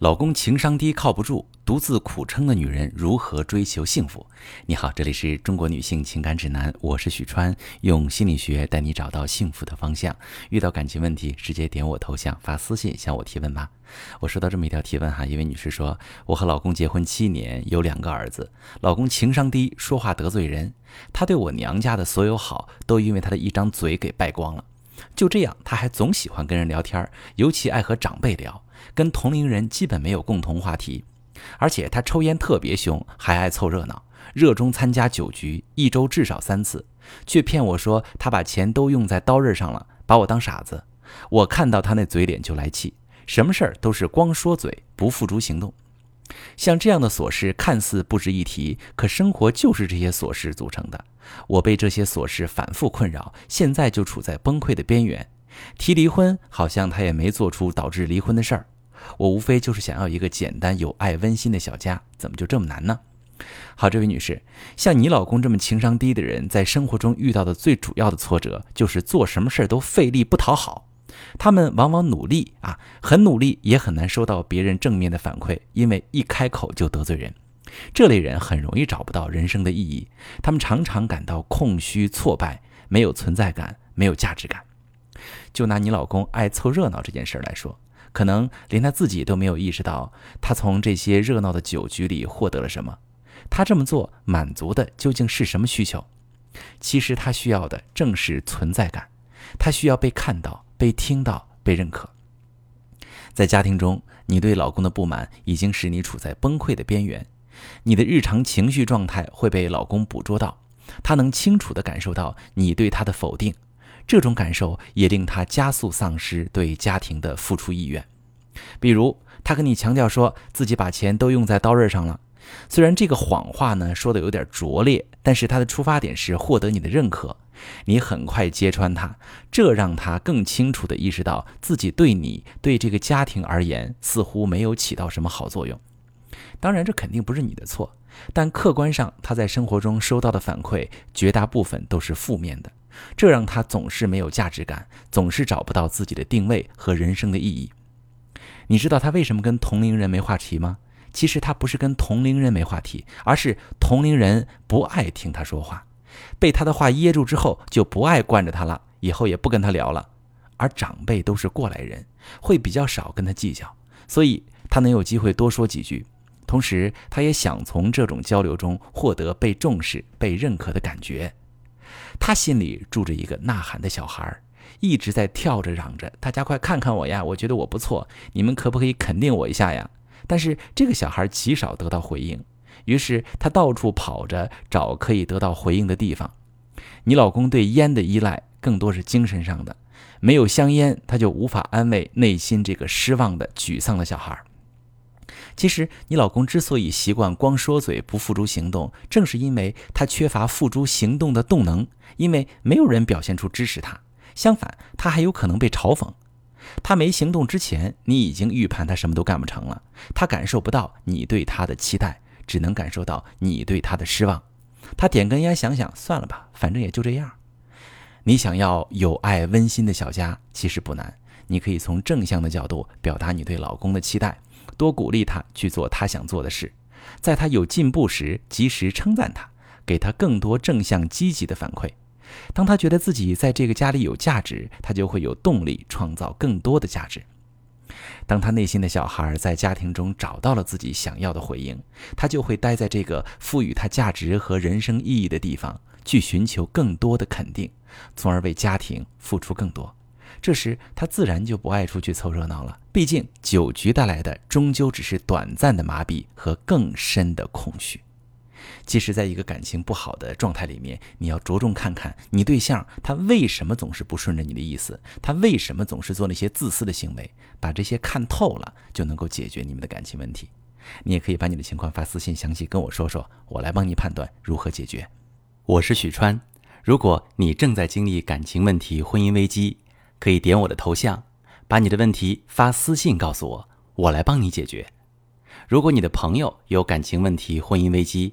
老公情商低靠不住，独自苦撑的女人如何追求幸福？你好，这里是中国女性情感指南，我是许川，用心理学带你找到幸福的方向。遇到感情问题，直接点我头像发私信向我提问吧。我收到这么一条提问哈，一位女士说，我和老公结婚七年，有两个儿子，老公情商低，说话得罪人，他对我娘家的所有好，都因为他的一张嘴给败光了。就这样，他还总喜欢跟人聊天，尤其爱和长辈聊。跟同龄人基本没有共同话题，而且他抽烟特别凶，还爱凑热闹，热衷参加酒局，一周至少三次，却骗我说他把钱都用在刀刃上了，把我当傻子。我看到他那嘴脸就来气，什么事儿都是光说嘴不付诸行动。像这样的琐事看似不值一提，可生活就是这些琐事组成的。我被这些琐事反复困扰，现在就处在崩溃的边缘。提离婚，好像他也没做出导致离婚的事儿。我无非就是想要一个简单、有爱、温馨的小家，怎么就这么难呢？好，这位女士，像你老公这么情商低的人，在生活中遇到的最主要的挫折，就是做什么事儿都费力不讨好。他们往往努力啊，很努力，也很难收到别人正面的反馈，因为一开口就得罪人。这类人很容易找不到人生的意义，他们常常感到空虚、挫败，没有存在感，没有价值感。就拿你老公爱凑热闹这件事儿来说。可能连他自己都没有意识到，他从这些热闹的酒局里获得了什么。他这么做满足的究竟是什么需求？其实他需要的正是存在感，他需要被看到、被听到、被认可。在家庭中，你对老公的不满已经使你处在崩溃的边缘，你的日常情绪状态会被老公捕捉到，他能清楚地感受到你对他的否定。这种感受也令他加速丧失对家庭的付出意愿。比如，他跟你强调说自己把钱都用在刀刃上了，虽然这个谎话呢说的有点拙劣，但是他的出发点是获得你的认可。你很快揭穿他，这让他更清楚地意识到自己对你、对这个家庭而言似乎没有起到什么好作用。当然，这肯定不是你的错，但客观上他在生活中收到的反馈绝大部分都是负面的。这让他总是没有价值感，总是找不到自己的定位和人生的意义。你知道他为什么跟同龄人没话题吗？其实他不是跟同龄人没话题，而是同龄人不爱听他说话，被他的话噎住之后就不爱惯着他了，以后也不跟他聊了。而长辈都是过来人，会比较少跟他计较，所以他能有机会多说几句。同时，他也想从这种交流中获得被重视、被认可的感觉。他心里住着一个呐喊的小孩，一直在跳着嚷着：“大家快看看我呀！我觉得我不错，你们可不可以肯定我一下呀？”但是这个小孩极少得到回应，于是他到处跑着找可以得到回应的地方。你老公对烟的依赖更多是精神上的，没有香烟，他就无法安慰内心这个失望的、沮丧的小孩。其实，你老公之所以习惯光说嘴不付诸行动，正是因为他缺乏付诸行动的动能。因为没有人表现出支持他，相反，他还有可能被嘲讽。他没行动之前，你已经预判他什么都干不成了。他感受不到你对他的期待，只能感受到你对他的失望。他点根烟，想想算了吧，反正也就这样。你想要有爱温馨的小家，其实不难。你可以从正向的角度表达你对老公的期待。多鼓励他去做他想做的事，在他有进步时及时称赞他，给他更多正向积极的反馈。当他觉得自己在这个家里有价值，他就会有动力创造更多的价值。当他内心的小孩在家庭中找到了自己想要的回应，他就会待在这个赋予他价值和人生意义的地方，去寻求更多的肯定，从而为家庭付出更多。这时，他自然就不爱出去凑热闹了。毕竟，酒局带来的终究只是短暂的麻痹和更深的空虚。即使在一个感情不好的状态里面，你要着重看看你对象他为什么总是不顺着你的意思，他为什么总是做那些自私的行为，把这些看透了，就能够解决你们的感情问题。你也可以把你的情况发私信详细跟我说说，我来帮你判断如何解决。我是许川，如果你正在经历感情问题、婚姻危机。可以点我的头像，把你的问题发私信告诉我，我来帮你解决。如果你的朋友有感情问题、婚姻危机，